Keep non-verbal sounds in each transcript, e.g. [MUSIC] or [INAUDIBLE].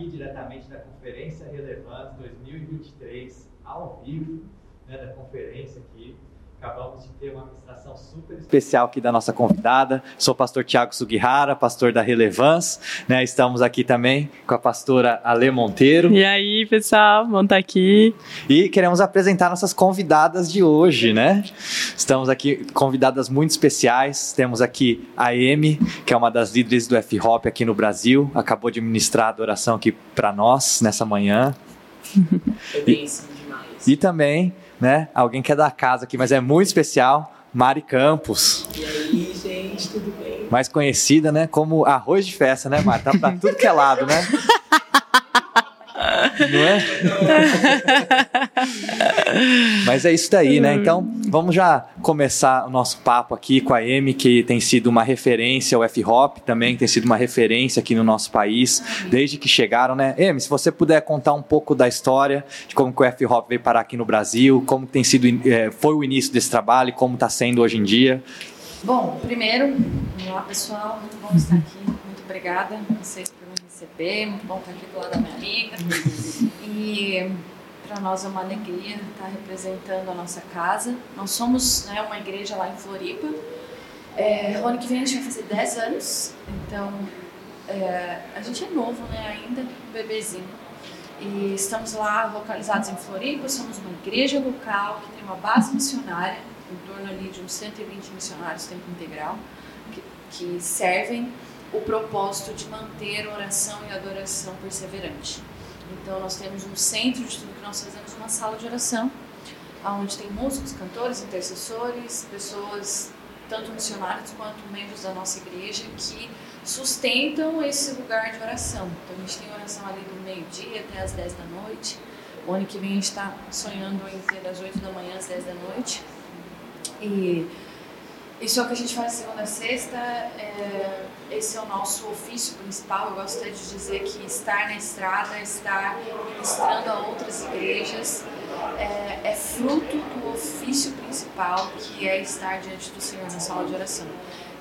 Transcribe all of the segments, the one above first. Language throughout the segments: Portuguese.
aqui diretamente da Conferência Relevante 2023, ao vivo, né, da conferência aqui. Acabamos de ter uma administração super especial aqui da nossa convidada. Sou o pastor Tiago Sugihara, pastor da Relevance. Né? Estamos aqui também com a pastora Ale Monteiro. E aí, pessoal, vamos estar aqui. E queremos apresentar nossas convidadas de hoje, né? Estamos aqui convidadas muito especiais. Temos aqui a Amy, que é uma das líderes do F-Hop aqui no Brasil. Acabou de ministrar a adoração aqui para nós nessa manhã. É bem assim demais. E também né? Alguém que é da casa aqui, mas é muito especial, Mari Campos. E aí, gente, tudo bem? Mais conhecida, né, como arroz de festa, né, Mari? Tá pra tudo que é lado, né? [LAUGHS] Não é? [LAUGHS] Mas é isso daí, né? Então, vamos já começar o nosso papo aqui com a Amy, que tem sido uma referência, o F-Hop também tem sido uma referência aqui no nosso país, desde que chegaram, né? Amy, se você puder contar um pouco da história, de como que o F-Hop veio parar aqui no Brasil, como tem sido, é, foi o início desse trabalho e como está sendo hoje em dia. Bom, primeiro, olá pessoal, muito bom estar aqui, muito obrigada a vocês receber, muito bom estar aqui do lado da minha amiga. E para nós é uma alegria estar representando a nossa casa. Nós somos né, uma igreja lá em Floripa. É, o ano que vem a gente vai fazer 10 anos, então é, a gente é novo né, ainda, um bebezinho. E estamos lá localizados em Floripa, somos uma igreja local que tem uma base missionária, em torno ali de uns 120 missionários tempo integral, que, que servem o propósito de manter oração e adoração perseverante. Então nós temos um centro de tudo que nós fazemos, uma sala de oração, onde tem músicos, cantores, intercessores, pessoas, tanto missionários quanto membros da nossa igreja, que sustentam esse lugar de oração. Então a gente tem oração ali do meio-dia até as 10 da noite. O ano que vem a gente está sonhando em ter das 8 da manhã às 10 da noite. E isso é o que a gente faz segunda a sexta. É, esse é o nosso ofício principal. Eu gosto de dizer que estar na estrada, estar ministrando a outras igrejas, é, é fruto do ofício principal, que é estar diante do Senhor na sala de oração.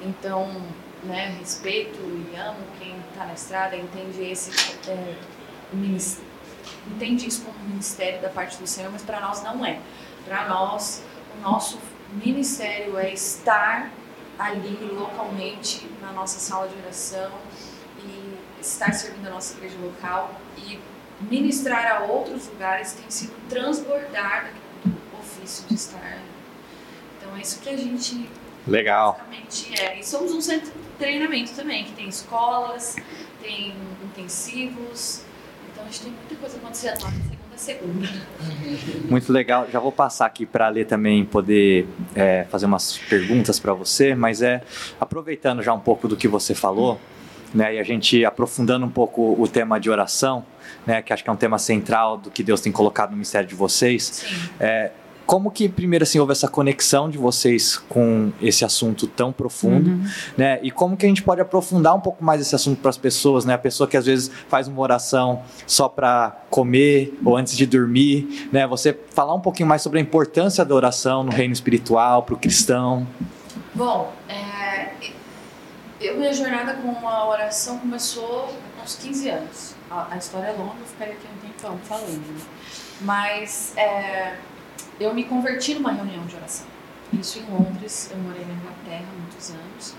Então, né, respeito e amo quem está na estrada, entende esse é, entende isso como ministério da parte do Senhor, mas para nós não é. Para nós, o nosso ministério é estar ali localmente na nossa sala de oração e estar servindo a nossa igreja local e ministrar a outros lugares tem sido transbordar do ofício de estar. Então é isso que a gente Legal. basicamente é. E somos um centro de treinamento também, que tem escolas, tem intensivos. Então a gente tem muita coisa acontecendo lá segunda. Muito legal. Já vou passar aqui para a Lê também poder é, fazer umas perguntas para você, mas é aproveitando já um pouco do que você falou, né, e a gente aprofundando um pouco o tema de oração, né, que acho que é um tema central do que Deus tem colocado no mistério de vocês. Sim. É, como que primeiro assim houve essa conexão de vocês com esse assunto tão profundo, uhum. né? E como que a gente pode aprofundar um pouco mais esse assunto para as pessoas, né? A pessoa que às vezes faz uma oração só para comer ou antes de dormir, né? Você falar um pouquinho mais sobre a importância da oração no reino espiritual para o cristão. Bom, é, eu minha jornada com a oração começou aos 15 anos. A, a história é longa, eu ficaria aqui um tempão falando. Né? Mas é, eu me converti numa reunião de oração. Isso em Londres, eu morei na Inglaterra há muitos anos.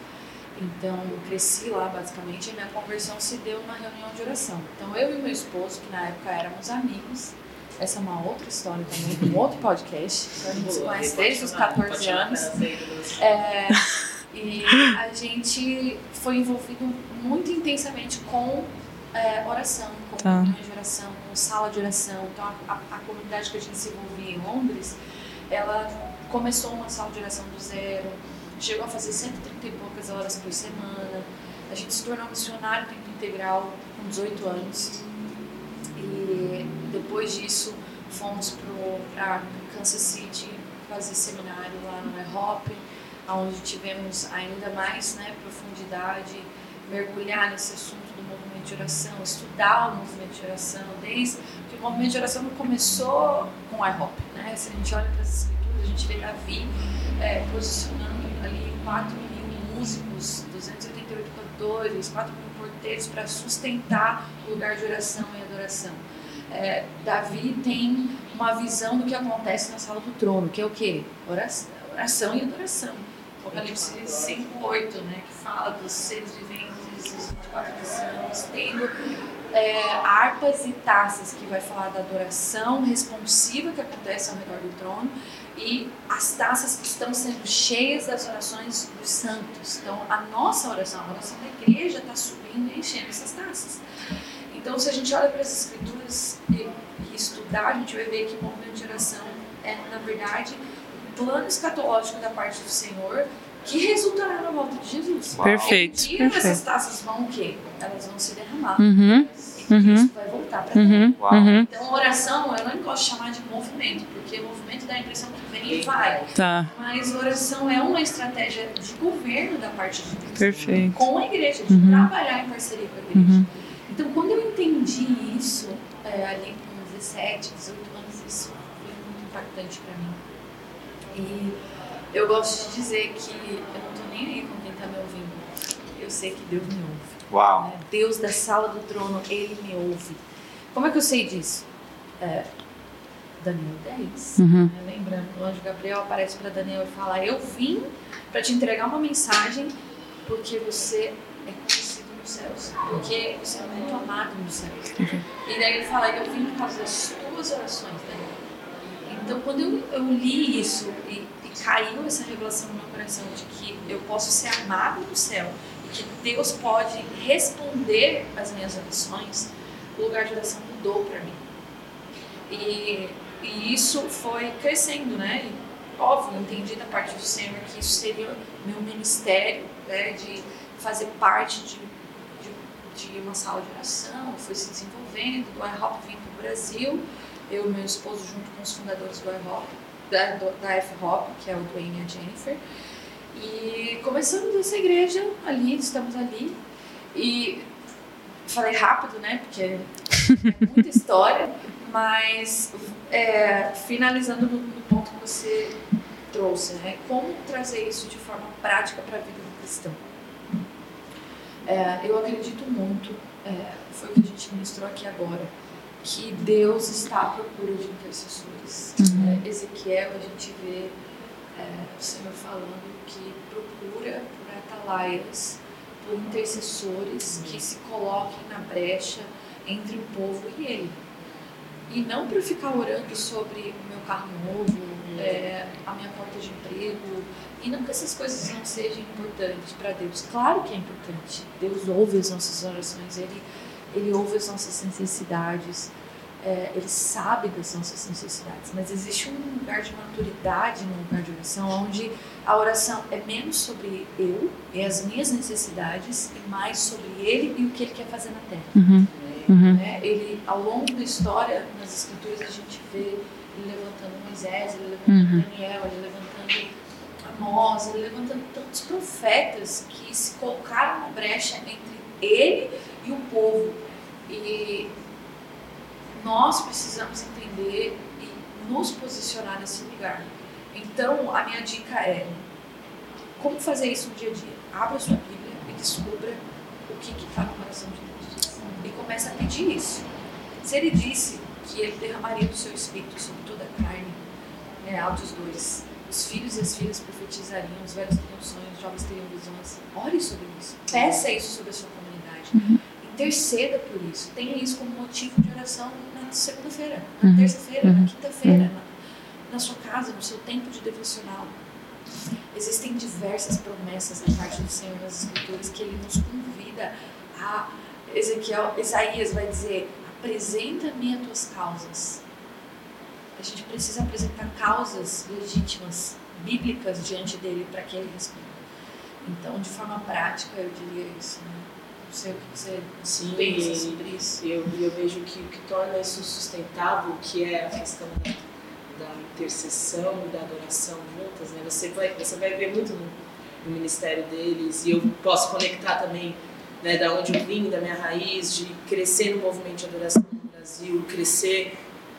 Então, cresci lá basicamente e minha conversão se deu numa reunião de oração. Então, eu e meu esposo, que na época éramos amigos, essa é uma outra história também, um outro podcast. Então, a gente se conhece desde os 14 anos. É, e a gente foi envolvido muito intensamente com é, oração, com tá. de oração, sala de oração. Então, a, a, a, comunidade que a gente se envolvia em Londres, ela começou uma sala de oração do zero, chegou a fazer 130 e poucas horas por semana. A gente se tornou missionário tempo integral com 18 anos. E depois disso, fomos para Kansas City fazer seminário lá no EHOP, onde tivemos ainda mais né, profundidade, mergulhar nesse assunto de oração, estudar o movimento de oração, desde que o movimento de oração não começou com IHOP, né? Se a gente olha para as escrituras, a gente vê Davi é, posicionando ali 4 mil músicos, 280 38 cantores, 4 mil porteiros para sustentar o lugar de oração e adoração. É, Davi tem uma visão do que acontece na sala do trono, que é o quê? Oração, oração e adoração. Apocalipse 5:8, né, que fala dos seres viventes, 24 anciãos, tendo é, harpas e taças, que vai falar da adoração responsiva que acontece ao redor do trono, e as taças que estão sendo cheias das orações dos santos. Então, a nossa oração, a oração da igreja está subindo e enchendo essas taças. Então, se a gente olha para as escrituras e, e estudar, a gente vai ver que o movimento de oração é, na verdade, um plano escatológico da parte do Senhor que resultará na volta de Jesus. Perfeito. Perfeito. essas taças vão o quê? Elas vão se derramar. Uhum, E uhum. Vai voltar para uhum, uhum. Então, oração, eu não gosto de chamar de movimento, porque movimento dá a impressão que vem e vai. Tá, Mas oração é uma estratégia de governo da parte de Deus. perfeito. Com a igreja, de Uhum. trabalhar em parceria com a igreja. Uhum. Então, quando eu entendi isso, é, ali com 17, 18 anos, isso foi muito impactante para mim. E eu gosto de dizer que eu não tô nem aí com quem tá me ouvindo. Eu sei que Deus me ouve. Uau. né? Deus da sala do trono, ele me ouve. Como é que eu sei disso? É, Daniel 10. Uhum. né? Lembrando, o anjo Gabriel aparece para Daniel e fala: Eu vim para te entregar uma mensagem porque você é conhecido nos céus, porque você é muito amado nos céus. E daí ele fala: Eu vim por causa das tuas orações, Daniel. Então, quando eu, eu li isso e caiu essa revelação no meu coração de que eu posso ser amado no céu e que Deus pode responder às minhas orações, o lugar de oração mudou para mim. E, e isso foi crescendo, né? E, óbvio, entendi da parte do Senhor que isso seria meu ministério, né? De fazer parte de, de, de uma sala de oração, foi se desenvolvendo, do iHop vim para o Brasil, eu e meu esposo junto com os fundadores do iHop, da, da F-Hop, que é o Dwayne e a Jennifer, e começamos essa igreja ali, estamos ali, e falei rápido, né, porque é muita [LAUGHS] história, mas é, finalizando no, no ponto que você trouxe, né, como trazer isso de forma prática para a vida do cristão. É, eu acredito muito, é, foi o que a gente ministrou aqui agora, que Deus está à procura de intercessores. Uhum. É, Ezequiel, a gente vê é, o Senhor falando que procura por atalaias, por intercessores que se coloquem na brecha entre o povo e ele. E não para ficar orando sobre o meu carro novo, é, a minha porta de emprego. E não que essas coisas não sejam importantes para Deus. Claro que é importante. Deus ouve as nossas orações, Ele, ele ouve as nossas necessidades, é, Ele sabe das nossas necessidades. Mas existe um lugar de maturidade no lugar de oração, onde a oração é menos sobre eu e as minhas necessidades e mais sobre Ele e o que Ele quer fazer na terra Uhum. Uhum. né? Ele, ao longo da história, nas escrituras, a gente vê ele levantando Moisés, ele levantando Uhum. Daniel, ele levantando Amós, ele levantando tantos profetas que se colocaram na brecha entre ele e o povo. E nós precisamos entender e nos posicionar nesse lugar. Então, a minha dica é como fazer isso no dia a dia. Abra sua Bíblia e descubra o que está no coração de Deus. E comece a pedir isso. Se ele disse que ele derramaria do seu espírito sobre toda a carne, é, Atos 2, os filhos e as filhas profetizariam, os velhos teriam sonhos, os jovens teriam visões. Ore sobre isso. Peça isso sobre a sua comunidade. Interceda por isso. Tenha isso como motivo de oração na segunda-feira, na Uhum. terça-feira, Uhum. na quinta-feira, na, na sua casa, no seu tempo de devocional. Existem diversas promessas da parte do Senhor nas Escrituras que Ele nos convida a. Ezequiel, Isaías vai dizer: apresenta-me as tuas causas. A gente precisa apresentar causas legítimas, bíblicas diante dele para que ele responda. Então, de forma prática, eu diria isso. Né? Não sei o que você Sim, pensa e- sobre isso. Eu, eu vejo que o que torna isso sustentável, que é a questão da, intercessão e da adoração juntas, né? Você vai, você vai ver muito no, no ministério deles e eu posso conectar também, né, da onde eu vim, da minha raiz, de crescer no movimento de adoração no Brasil, crescer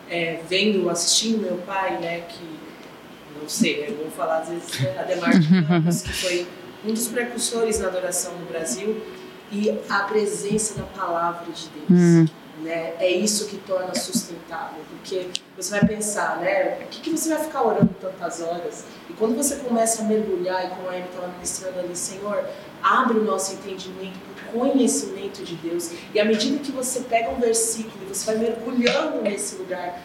é, vendo, assistindo meu pai, né, que não sei, eu vou falar às vezes né, Ademar de Campos, que foi um dos precursores da adoração no Brasil e a presença da palavra de Deus. Hum. Né? É isso que torna sustentável, porque você vai pensar, né? Por que, que você vai ficar orando tantas horas? E quando você começa a mergulhar, e como a Amy estava ministrando ali, Senhor, abre o nosso entendimento para o conhecimento de Deus. E à medida que você pega um versículo e você vai mergulhando nesse lugar,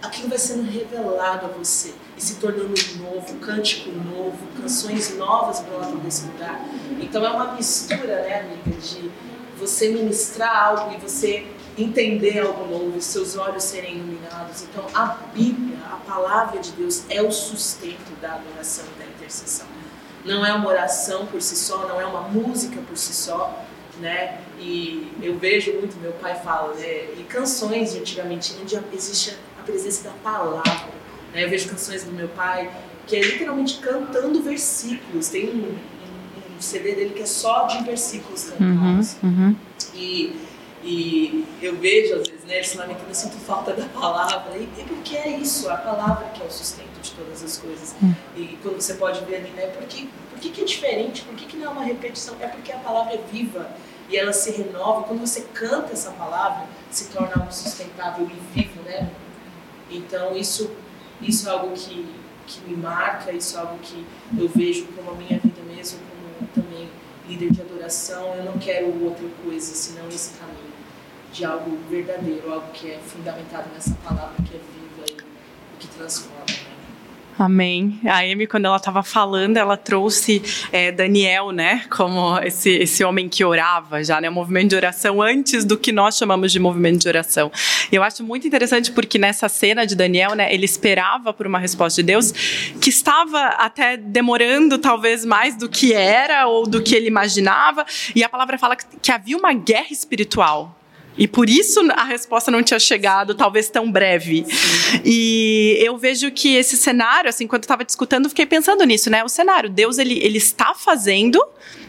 aquilo vai sendo revelado a você e se tornando novo, cântico novo, canções novas brotam desse lugar. Então é uma mistura, né, amiga, de você ministrar algo e você entender algo novo, seus olhos serem iluminados. Então a Bíblia, a palavra de Deus, é o sustento da adoração e da intercessão. Não é uma oração por si só, não é uma música por si só, né? E eu vejo muito, meu pai fala, né? E canções de antigamente, onde existe a presença da palavra. Né? Eu vejo canções do meu pai que é literalmente cantando versículos. Tem um, um, CD dele que é só de versículos cantados. Uhum, uhum. E, e eu vejo, às vezes, né, eles lamentando, eu sinto falta da palavra. E é porque é isso, a palavra que é o sustento de todas as coisas. Hum. E quando você pode ver ali, né, por que, por que, que é diferente? Por que, que não é uma repetição? É porque a palavra é viva e ela se renova. E quando você canta essa palavra, se torna algo sustentável e vivo, né? Então, isso, isso é algo que, que me marca, isso é algo que eu vejo como a minha vida mesmo, como também líder de adoração. Eu não quero outra coisa senão esse caminho de algo verdadeiro, algo que é fundamentado nessa palavra que é viva e que transforma. né? Amém. A Amy, quando ela estava falando, ela trouxe é, Daniel, né, como esse, esse homem que orava já, né, um movimento de oração antes do que nós chamamos de movimento de oração. E eu acho muito interessante porque nessa cena de Daniel, né, ele esperava por uma resposta de Deus que estava até demorando talvez mais do que era ou do que ele imaginava. E a palavra fala que havia uma guerra espiritual e por isso a resposta não tinha chegado, talvez tão breve. E eu vejo que esse cenário, assim, quando eu estava discutindo, fiquei pensando nisso, né? O cenário, Deus, ele, ele está fazendo,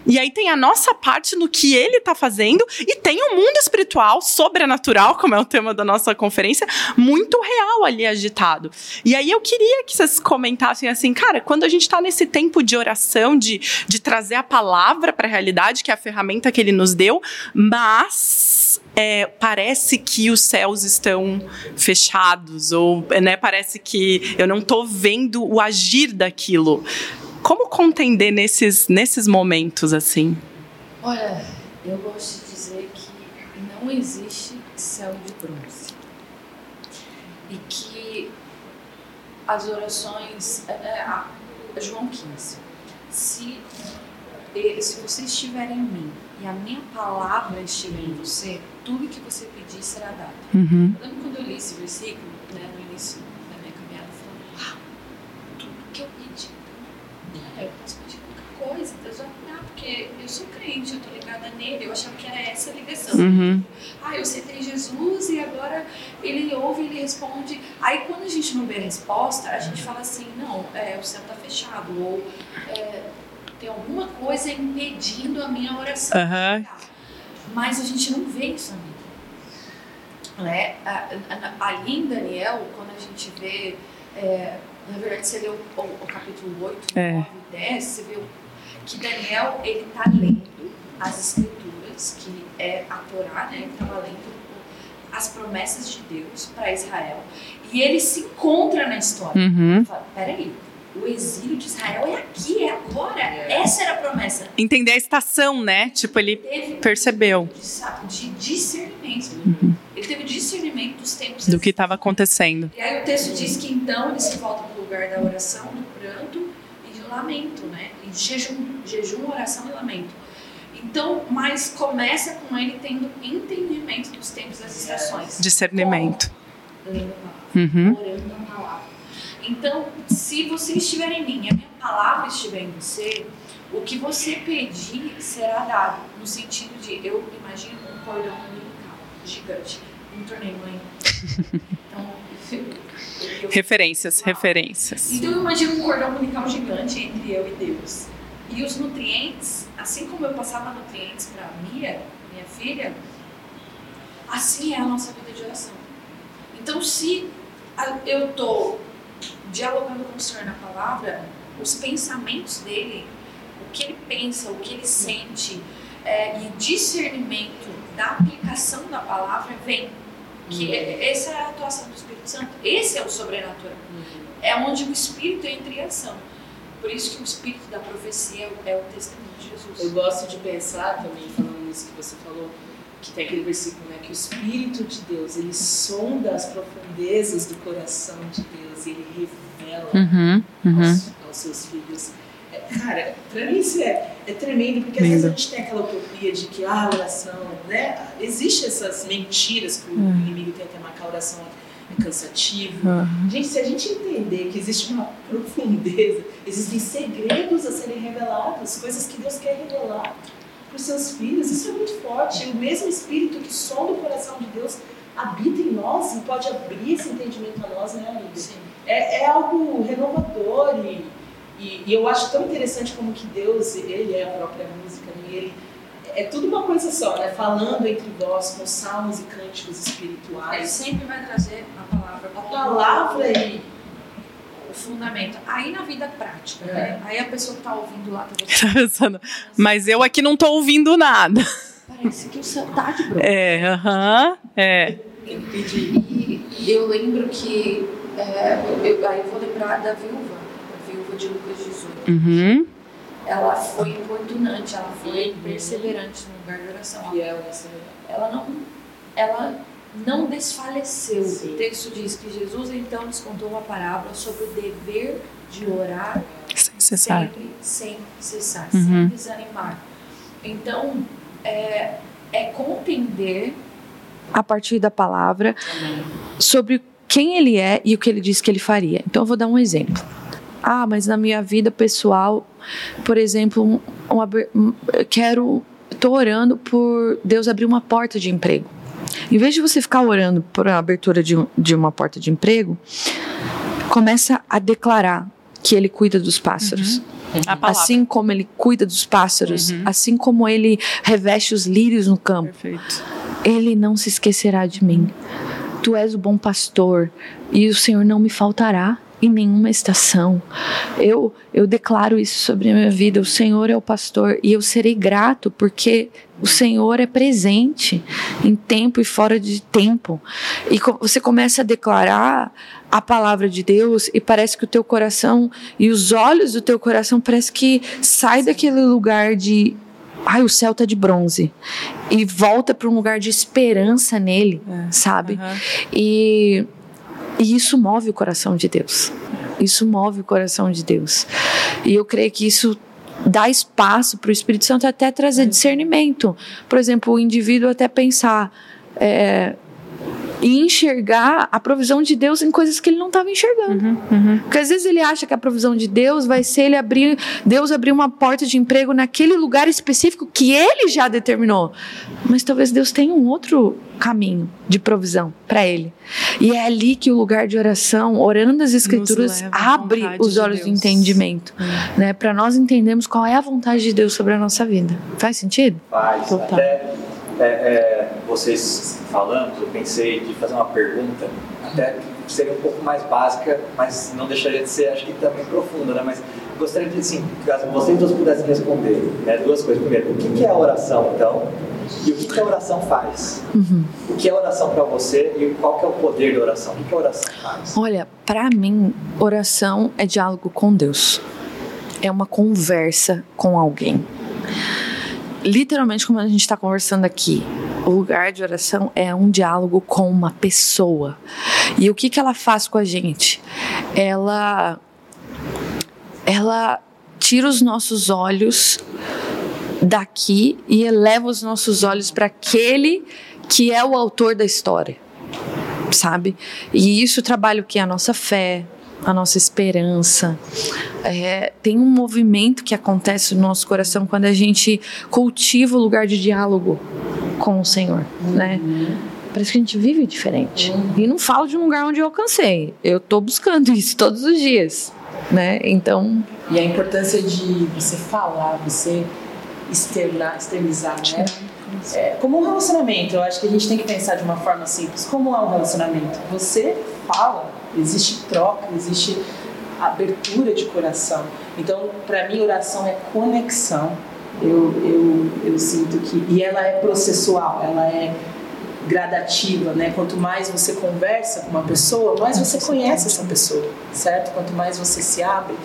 e aí tem a nossa parte no que ele está fazendo, e tem um mundo espiritual, sobrenatural, como é o tema da nossa conferência, muito real ali agitado. E aí eu queria que vocês comentassem assim, cara, quando a gente está nesse tempo de oração, de, de trazer a palavra para a realidade, que é a ferramenta que ele nos deu, mas é, parece que os céus estão fechados, ou né, parece que eu não estou vendo o agir daquilo. Como contender nesses, nesses momentos assim? Olha, eu gosto de dizer que não existe céu de bronze. E que as orações. É, é, João 15. Se, se você estiver em mim e a minha palavra estiver em você, tudo que você pedir será dado. Uhum. Eu lembro quando eu li esse versículo, né, no início da minha caminhada, falando, uau, tudo que eu pedi, né, eu posso pedir qualquer coisa, Deus vai cuidar, porque eu sou crente, eu tô ligada nele, eu achava que era essa a ligação. Uhum. Ah, eu aceitei Jesus e agora ele ouve, ele responde. Aí quando a gente não vê a resposta, a gente fala assim, não, é, o céu tá fechado, ou é, tem alguma coisa impedindo a minha oração. Uhum. Mas a gente não vê isso Bíblia. Né? Ali em Daniel, quando a gente vê, é, na verdade você lê o, o, o capítulo 8, É. 9 e 10, você vê que Daniel ele está lendo as escrituras, que é a Torá, né? ele estava lendo as promessas de Deus para Israel, e ele se encontra na história. Uhum. Ele fala, peraí, o exílio de Israel é aqui, é agora. Essa era a promessa. Entender a estação, né? Tipo, ele Teve percebeu de, sa- de discernimento. Ele teve discernimento dos tempos. do que estava acontecendo. E aí o texto diz que então ele se volta para o lugar da oração, do pranto e de lamento, né? E de jejum, jejum, oração e lamento. Então, mas começa com ele tendo entendimento dos tempos e das estações. Discernimento. Como? Lendo a palavra, Uhum. orando a palavra. Então, se você estiver em mim e a minha palavra estiver em você, o que você pedir será dado. No sentido de, eu imagino um cordão umbilical gigante. Me tornei mãe. Então, eu, eu, Referências, referências. então eu imagino um cordão umbilical gigante entre eu e Deus. E os nutrientes, assim como eu passava nutrientes para Mia, minha filha, assim é a nossa vida de oração. Então, se a- eu estou dialogando com o Senhor na palavra, os pensamentos dele, o que ele pensa, o que ele sente é, e o discernimento da aplicação da palavra vem. Que Uhum. é- essa é a atuação do Espírito Santo. Esse é o sobrenatural. É onde o Espírito entra em ação. Por isso que o Espírito da profecia é o testemunho de Jesus. Eu gosto de pensar também, falando nisso que você falou, que tem aquele versículo, né? Que o Espírito de Deus, ele sonda as profundezas do coração de Deus e ele revela Uhum, uhum. aos, aos seus filhos. É, cara, pra mim isso é, é tremendo, porque às vezes a Lindo. gente tem aquela utopia de que ah, a oração, né? Existem essas mentiras que o Hum. inimigo tenta marcar, a oração é cansativa. Uhum. Gente, se a gente entender que existe uma profundeza, existem segredos a serem revelados, coisas que Deus quer revelar para os seus filhos, isso é muito forte. E o mesmo Espírito que sonda o coração de Deus habita em nós e pode abrir esse entendimento a nós, né, amiga? Sim. É, é algo renovador e, e, e eu acho tão interessante como que Deus, ele é a própria música, né? E ele é tudo uma coisa só, né? Falando entre vós com salmos e cânticos Ele espirituais. sempre vai trazer a palavra. A palavra e o fundamento. Aí na vida prática, É. né? Aí a pessoa que tá ouvindo lá, tá [LAUGHS] Tá pensando, Mas eu aqui não tô ouvindo nada. Parece que o céu tá de bronze. É, aham, é. tem que pedir. E eu lembro que. é, eu, aí eu vou lembrar da viúva, a viúva de Lucas 18. Uhum. Ela foi importunante, ela foi perseverante no lugar de oração. Fiel Ela não, ela não desfaleceu. Sim. O texto diz que Jesus então nos contou uma parábola sobre o dever de orar Sem cessar. sempre sem cessar, Uhum. sem desanimar. Então, é, é compreender a partir da palavra sobre quem ele é e o que ele disse que ele faria. Então, eu vou dar um exemplo. Ah, mas na minha vida pessoal, por exemplo, um, um um, eu quero, estou orando por Deus abrir uma porta de emprego. Em vez de você ficar orando por a abertura de, de uma porta de emprego, começa a declarar que Ele cuida dos pássaros. A palavra. Assim como ele cuida dos pássaros, Uhum. assim como ele reveste os lírios no campo, Perfeito. ele não se esquecerá de mim. Tu és o bom pastor e o Senhor não me faltará em nenhuma estação. Eu eu declaro isso sobre a minha vida. O Senhor é o pastor e eu serei grato porque o Senhor é presente em tempo e fora de tempo. E você começa a declarar a palavra de Deus e parece que o teu coração e os olhos do teu coração parece que sai daquele lugar de ai, o céu tá de bronze e volta para um lugar de esperança nele, sabe? Aham. E, e isso move o coração de Deus. Isso move o coração de Deus. E eu creio que isso dá espaço para o Espírito Santo até trazer discernimento. Por exemplo, o indivíduo até pensar é, e enxergar a provisão de Deus em coisas que ele não estava enxergando. Uhum, uhum. Porque às vezes ele acha que a provisão de Deus vai ser ele abrir, Deus abrir uma porta de emprego naquele lugar específico que ele já determinou. Mas talvez Deus tenha um outro caminho de provisão para ele. E é ali que o lugar de oração, orando as escrituras, abre os olhos de Deus. entendimento, né, para nós entendermos qual é a vontade de Deus sobre a nossa vida. Faz sentido? Faz. Total. Até é, é, vocês falando, eu pensei de fazer uma pergunta, até que seria um pouco mais básica, mas não deixaria de ser, acho que também profunda, né? Mas gostaria de, assim, caso vocês dois pudessem responder, né? Duas coisas. Primeiro, o que é a oração, então? E o que que a oração faz? O que é oração para você e qual que é o poder da oração? O que que a oração faz? Olha, para mim, oração é diálogo com Deus. É uma conversa com alguém. Literalmente, como a gente está conversando aqui, o lugar de oração é um diálogo com uma pessoa. E o que, que ela faz com a gente? Ela, ela tira os nossos olhos daqui e eleva os nossos olhos para aquele que é o autor da história sabe? E isso trabalha o que? A nossa fé, a nossa esperança. É, tem um movimento que acontece no nosso coração quando a gente cultiva o lugar de diálogo com o Senhor, né? Parece que a gente vive diferente. E não falo de um lugar onde eu alcancei. Eu tô buscando isso todos os dias, né? Então, E a importância de você falar, você externar, externizar, né? É, como um relacionamento, eu acho que a gente tem que pensar de uma forma simples. Como é um relacionamento? Você fala, existe troca, existe abertura de coração. Então, para mim, oração é conexão. Eu, eu, eu sinto que. E ela é processual, ela é gradativa, né? Quanto mais você conversa com uma pessoa, mais você conhece essa pessoa, certo? Quanto mais você se abre.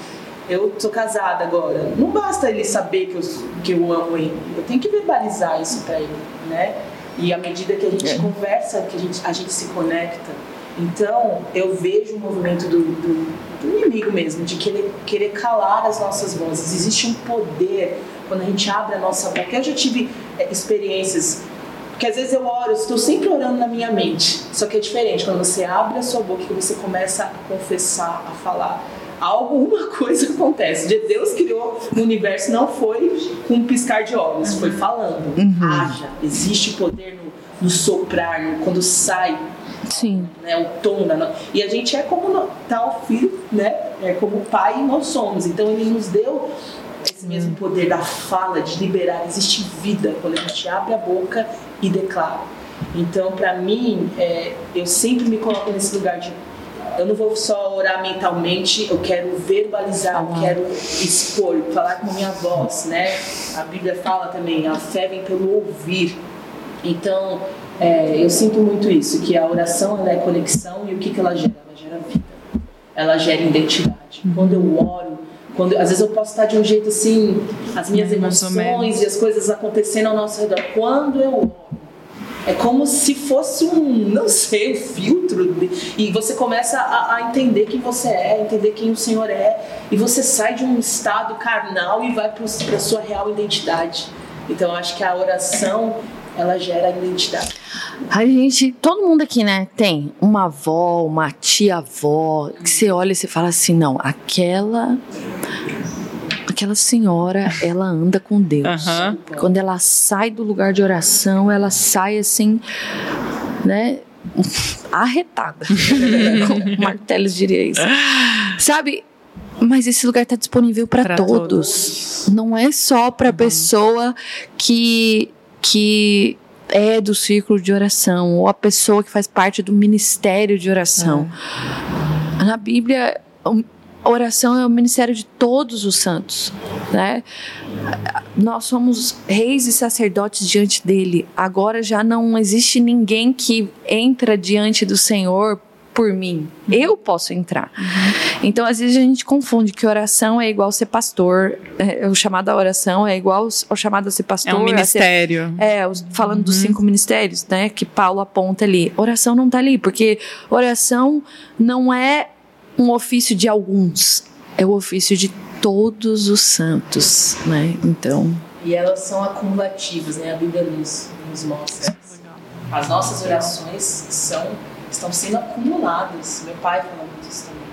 Eu tô casada agora. Não basta ele saber que eu, que eu amo ele. Eu tenho que verbalizar isso para ele, né? E à medida que a gente é. conversa, que a gente, a gente se conecta. Então, eu vejo o movimento do, do, do inimigo mesmo, de querer, querer calar as nossas vozes. Existe um poder quando a gente abre a nossa boca. Eu já tive é, experiências porque às vezes eu oro, estou sempre orando na minha mente. Só que é diferente quando você abre a sua boca e você começa a confessar, a falar. Alguma [LAUGHS] coisa acontece. Deus criou o universo não foi com um piscar de olhos, foi falando. Uhum. Haja. Existe poder no, no soprar, no, quando sai Sim. Né, o tom da E a gente é como tal filho, né? É como pai nós somos. Então ele nos deu esse mesmo poder da fala, de liberar. Existe vida quando a gente abre a boca e declara. Então, para mim, é, eu sempre me coloco nesse lugar de eu não vou só orar mentalmente, eu quero verbalizar, eu quero expor, falar com minha voz, né? A Bíblia fala também, a fé vem pelo ouvir. Então, é, eu sinto muito isso, que a oração ela é conexão e o que, que ela gera? Ela gera vida. Ela gera identidade. Quando eu oro, quando, às vezes eu posso estar de um jeito assim, as minhas emoções e as coisas acontecendo ao nosso redor. Quando eu oro, é como se fosse um, não sei, um filtro. E você começa a, a, entender quem você é, entender quem o Senhor é. E você sai de um estado carnal e vai para a sua real identidade. Então eu acho que a oração, ela gera identidade. A gente, todo mundo aqui, né, tem uma avó, uma tia-avó, que você olha e você fala assim, não, aquela aquela senhora, ela anda com Deus. Uhum. Quando ela sai do lugar de oração, ela sai assim, né? Arretada. [LAUGHS] Como Martelos diria isso. Sabe? Mas esse lugar está disponível para todos. todos. Não é só para uhum. pessoa que que é do círculo de oração ou a pessoa que faz parte do ministério de oração. É. Na Bíblia, a oração é o ministério de todos os santos, né? Nós somos reis e sacerdotes diante dele. Agora já não existe ninguém que entra diante do Senhor por mim. Uhum. Eu posso entrar. Uhum. Então, às vezes a gente confunde que oração é igual ser pastor, é, o chamado à oração é igual ao chamado a ser pastor. É um ministério. Ser, é, falando uhum. dos cinco ministérios, né, que Paulo aponta ali. Oração não está ali, porque oração não é um ofício de alguns, é o ofício de todos os santos, né? Então. E elas são acumulativas, né? A Bíblia nos, nos mostra. As nossas orações são, estão sendo acumuladas. Meu pai fala muito isso também.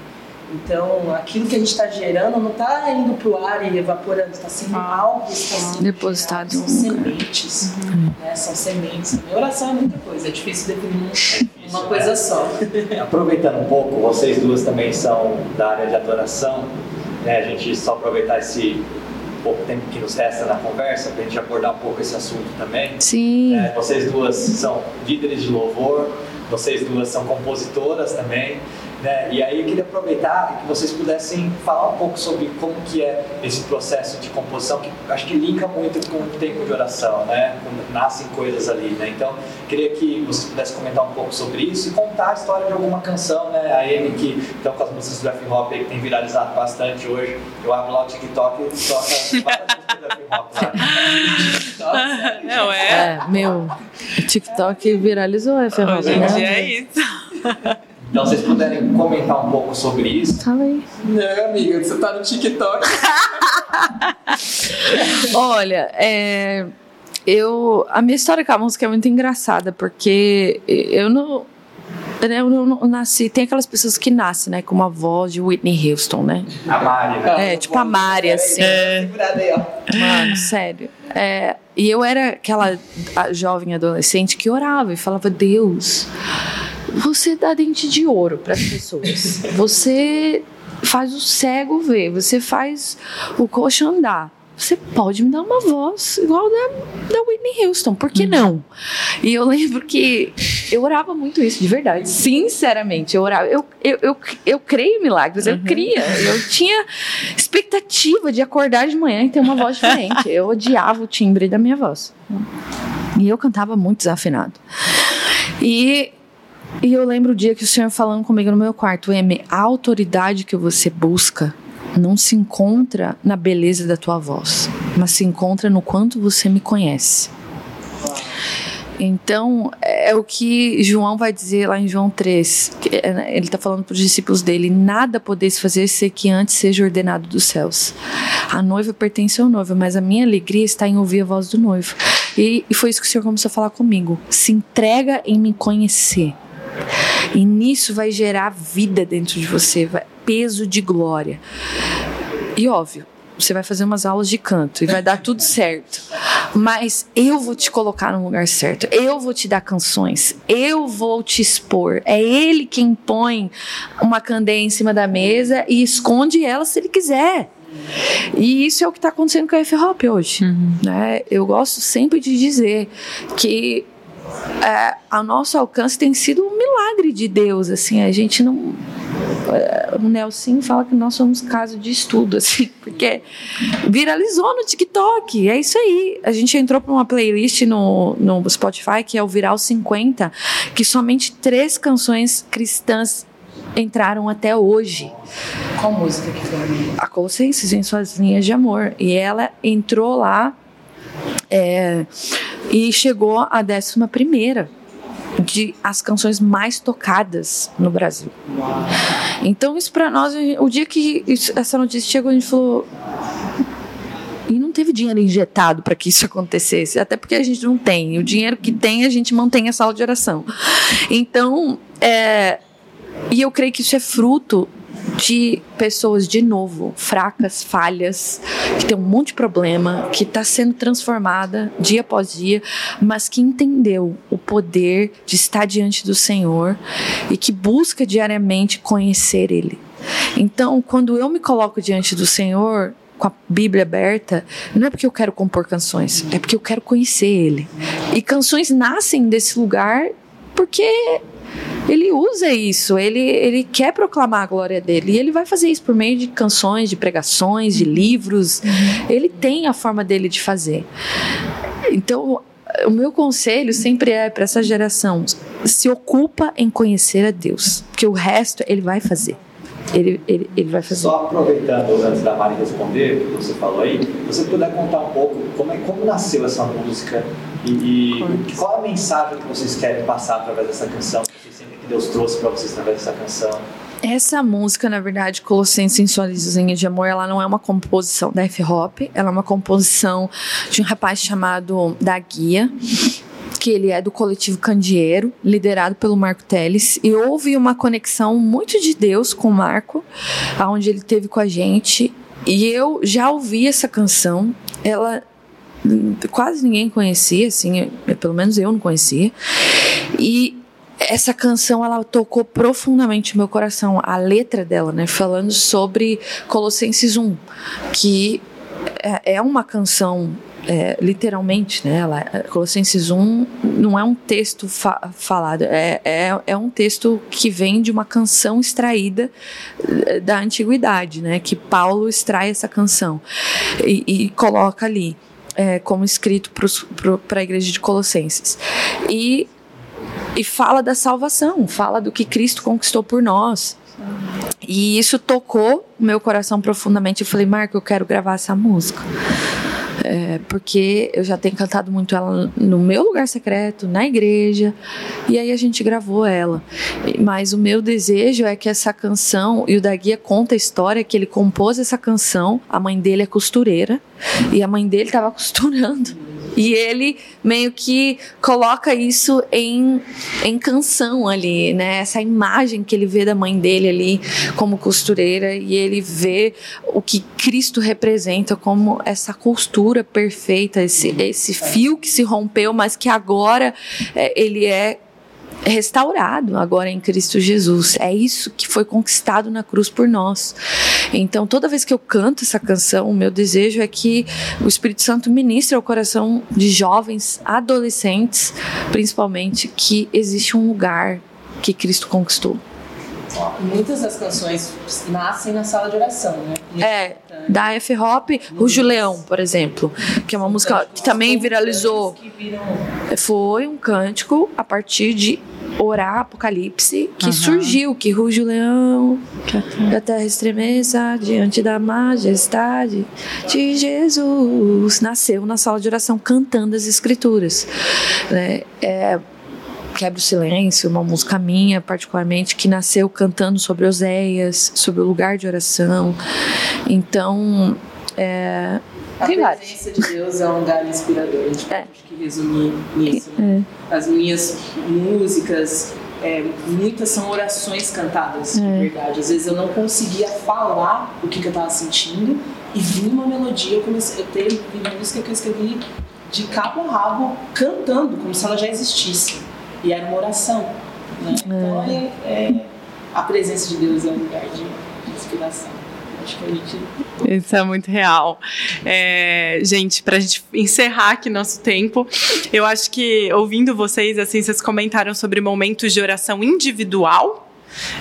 Então, aquilo que a gente está gerando não está indo para o ar e evaporando, está sendo ah, algo que está sendo depositado. São sementes, uhum. né? São sementes. A minha oração é muita coisa, é difícil definir é difícil, uma coisa né? só. [LAUGHS] Aproveitando um pouco, vocês duas também são da área de adoração, né? A gente só aproveitar esse pouco tempo que nos resta na conversa para a gente abordar um pouco esse assunto também. Sim. É, vocês duas são líderes de louvor, vocês duas são compositoras também. Né? E aí eu queria aproveitar que vocês pudessem falar um pouco sobre como que é esse processo de composição, que acho que linka muito com o tempo de oração, né? Nascem coisas ali, né? Então, queria que vocês pudessem comentar um pouco sobre isso e contar a história de alguma canção, né? A Amy que estão com as músicas do F-Hop que tem viralizado bastante hoje. Eu abro lá o TikTok e toca [LAUGHS] Não, é? É, meu, o TikTok viralizou o F-Hop. Hoje em dia é isso. Então, vocês puderem comentar um pouco sobre isso. Fala aí. Não, amiga, você tá no TikTok. [LAUGHS] Olha, é, eu, a minha história com a música é muito engraçada, porque eu não, eu não nasci. Tem aquelas pessoas que nascem, né? Com uma voz de Whitney Houston, né? A Mari. Né? É, tipo a Mari, assim. É. Mano, sério. É, e eu era aquela jovem adolescente que orava e falava: Deus você dá dente de ouro para as pessoas. Você faz o cego ver, você faz o coxo andar. Você pode me dar uma voz igual da, da Whitney Houston, por que não? E eu lembro que eu orava muito isso, de verdade. Sinceramente, eu orava. Eu, eu, eu, eu creio em milagres, eu cria. Eu tinha expectativa de acordar de manhã e ter uma voz diferente. Eu odiava o timbre da minha voz. E eu cantava muito desafinado. E, e eu lembro o dia que o Senhor falando comigo no meu quarto, M, a autoridade que você busca não se encontra na beleza da tua voz, mas se encontra no quanto você me conhece. Então, é o que João vai dizer lá em João 3. que, é, Ele está falando para os discípulos dele: Nada podeis fazer se que antes seja ordenado dos céus. A noiva pertence ao noivo, mas a minha alegria está em ouvir a voz do noivo. E, e foi isso que o Senhor começou a falar comigo. Se entrega em me conhecer. E nisso vai gerar vida dentro de você, vai, peso de glória. E óbvio, você vai fazer umas aulas de canto e vai dar tudo certo. Mas eu vou te colocar no lugar certo. Eu vou te dar canções. Eu vou te expor. É ele quem põe uma candeia em cima da mesa e esconde ela se ele quiser. E isso é o que está acontecendo com a F-Hop hoje. Né? Eu gosto sempre de dizer que é, ao nosso alcance tem sido um milagre de Deus. Assim, a gente não. O Nelson fala que nós somos caso de estudo, [LAUGHS] assim, porque viralizou no TikTok. É isso aí. A gente entrou para uma playlist no, no Spotify, que é o Viral 50, que somente três canções cristãs entraram até hoje Qual música que foi? a Colossenses em suas linhas de amor. E ela entrou lá é, e chegou à décima primeira de as canções mais tocadas no Brasil. Então isso para nós, o dia que essa notícia chegou, a gente falou e não teve dinheiro injetado para que isso acontecesse, até porque a gente não tem. O dinheiro que tem, a gente mantém a sala de oração. Então, é, e eu creio que isso é fruto de pessoas, de novo, fracas, falhas, que tem um monte de problema, que está sendo transformada dia após dia, mas que entendeu o poder de estar diante do Senhor e que busca diariamente conhecer Ele. Então, quando eu me coloco diante do Senhor, com a Bíblia aberta, não é porque eu quero compor canções, é porque eu quero conhecer Ele. E canções nascem desse lugar porque ele usa isso, ele, ele quer proclamar a glória dele e ele vai fazer isso por meio de canções, de pregações, de livros. Ele tem a forma dele de fazer. Então, o meu conselho sempre é para essa geração: se ocupa em conhecer a Deus, porque o resto ele vai fazer. Ele, ele, ele vai fazer. Só aproveitando, antes da Mari responder o que você falou aí, você puder contar um pouco como, é, como nasceu essa música e, e qual a mensagem que vocês querem passar através dessa canção, que vocês sentem que Deus trouxe para vocês através dessa canção. Essa música, na verdade, Colossenses Sensualizazinha de Amor, ela não é uma composição da F-Hop, ela é uma composição de um rapaz chamado Da Guia, que ele é do coletivo Candeeiro, liderado pelo Marco Teles, e houve uma conexão muito de Deus com o Marco, aonde ele teve com a gente, e eu já ouvi essa canção, ela quase ninguém conhecia, assim, pelo menos eu não conhecia, e essa canção ela tocou profundamente meu coração, a letra dela, né, falando sobre Colossenses 1, que é é uma canção é, literalmente, né? Ela, Colossenses 1 não é um texto fa- falado, é, é, é um texto que vem de uma canção extraída eh, da antiguidade, né? Que Paulo extrai essa canção e, e coloca ali é, como escrito para a igreja de Colossenses. E e fala da salvação, fala do que Cristo conquistou por nós. E isso tocou o meu coração profundamente. Eu falei, Marco, eu quero gravar essa música. É, porque eu já tenho cantado muito ela no meu lugar secreto, na igreja, e aí a gente gravou ela. Mas o meu desejo é que essa canção, e o da Guia conta a história que ele compôs essa canção, a mãe dele é costureira, e a mãe dele estava costurando. E ele meio que coloca isso em, em canção ali, né? Essa imagem que ele vê da mãe dele ali como costureira e ele vê o que Cristo representa como essa costura perfeita, esse, esse fio que se rompeu, mas que agora é, ele é restaurado agora em Cristo Jesus. É isso que foi conquistado na cruz por nós. Então, toda vez que eu canto essa canção, o meu desejo é que o Espírito Santo ministre ao coração de jovens, adolescentes, principalmente, que existe um lugar que Cristo conquistou. Muitas das canções nascem na sala de oração, né? Muito É, importante. da F-Hop, Rujo Leão, por exemplo, que é uma música que também viralizou. Que viram Foi um cântico a partir de orar Apocalipse que Aham. surgiu, que ruge o leão, que a terra estremeça diante da majestade de Jesus. Nasceu na sala de oração cantando as escrituras. né? É, Quebra o Silêncio, uma música minha, particularmente, que nasceu cantando sobre Oséias, sobre o lugar de oração. Então, é, A Tem vários. presença de Deus é um lugar inspirador. A gente É. acho que resumir nisso. Né? As minhas músicas, é, muitas são orações cantadas, É. de verdade. Às vezes eu não conseguia falar o que, que eu estava sentindo e vinha uma melodia. Eu comecei, eu tenho música que eu escrevi de cabo a rabo, cantando, como se ela já existisse. E era uma oração. Né? Então é, é- a presença de Deus é um lugar de inspiração. Acho que a gente Isso é muito real. É, gente, pra gente encerrar aqui nosso tempo, eu acho que ouvindo vocês, assim, vocês comentaram sobre momentos de oração individual.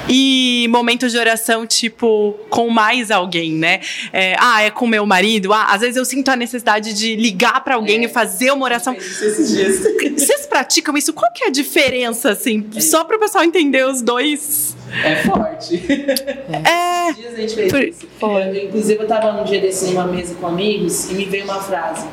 E momentos de oração, tipo, com mais alguém, né? É, ah, é com meu marido. Ah, às vezes eu sinto a necessidade de ligar pra alguém É. e fazer uma oração. esses dias. Vocês praticam isso? Qual que é a diferença, assim? Só para o pessoal entender os dois. É forte. É. Dias a gente fez Por- isso. Eu, inclusive, eu tava num dia desse numa mesa com amigos e me veio uma frase.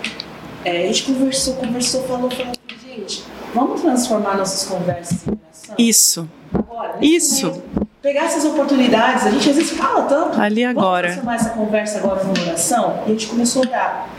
É, a gente conversou, conversou, falou, falou, gente, vamos transformar nossas conversas em oração? Isso. Agora, Isso. momento. Pegar essas oportunidades, a gente às vezes fala tanto. Ali Vamos agora. transformar essa conversa agora numa oração? E a gente começou a orar.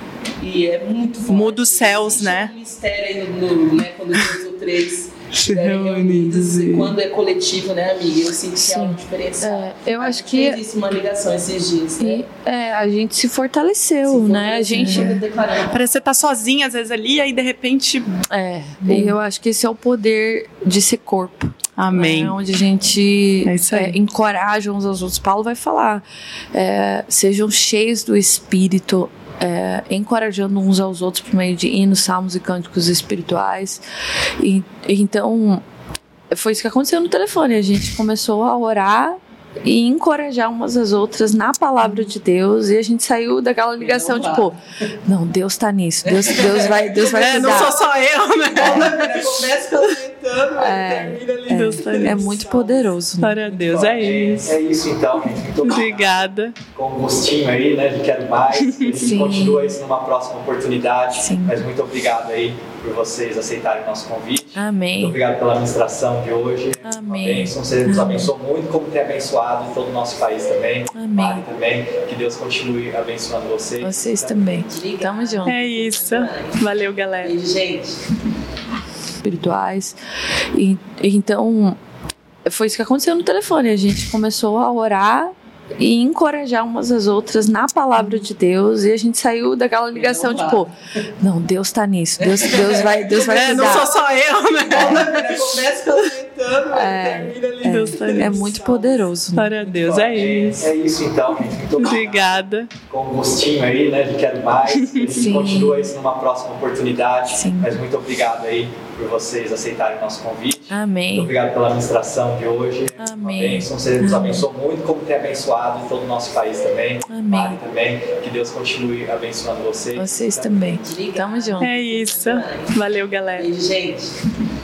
E é muito forte. Muda os céus, né? Um mistério aí no, no- né, quando dois ou três Se reunidos. e- quando é coletivo, né, amiga? Eu sinto que é uma Sim. diferença. É, eu acho que fez isso, uma ligação esses dias, né? e, é, a gente se fortaleceu, né? A gente declarando. Parece que você tá sozinha, às vezes, ali, aí de repente. É, e eu acho que esse é o poder de ser corpo. Amém. né? Onde a gente É isso aí. é, encoraja uns aos outros. Paulo vai falar: é, sejam cheios do Espírito, é, encorajando uns aos outros por meio de hinos, salmos e cânticos espirituais. E, então, foi isso que aconteceu no telefone. A gente começou a orar e encorajar umas às outras na palavra de Deus e a gente saiu daquela ligação tipo não Deus tá nisso Deus Deus vai Deus vai É, não sou só eu, né? Começa É. termina ali. Deus tá é, é muito poderoso né? Glória a Deus, é isso. É isso então, gente. Muito Obrigada. com um gostinho aí, né, de quero mais. [LAUGHS] A gente Sim. continua isso numa próxima oportunidade. Sim. Mas muito obrigado aí por vocês aceitarem o nosso convite. Muito Amém obrigado pela ministração de hoje. Amém. Uma bênção. Você nos abençoou muito, como tem abençoado em todo o nosso país também. Amém. Mari também. Que Deus continue abençoando vocês. vocês também Obrigada. tamo junto É isso. Valeu, galera. Beijo, gente. Espirituais. E então foi isso que aconteceu no telefone. A gente começou a orar e encorajar umas às outras na palavra de Deus e a gente saiu daquela ligação tipo não Deus tá nisso Deus Deus vai Deus vai É, não sou só eu, né? Começa comentando, É. termina ali. Deus tá é muito poderoso né? Glória a Deus, é isso. É isso então, gente. Muito obrigado. Obrigada. com um gostinho aí, né, de quero mais. [LAUGHS] A gente Sim. continua isso numa próxima oportunidade. Sim. Mas muito obrigado aí por vocês aceitarem o nosso convite. Muito Amém obrigado pela ministração de hoje. Amém. bênção. Você nos abençoou muito, como tem abençoado todo o nosso país também. Amém. Mari também. Que Deus continue abençoando vocês. vocês também Obrigada. tamo junto É isso. Valeu, galera. Beijo, gente.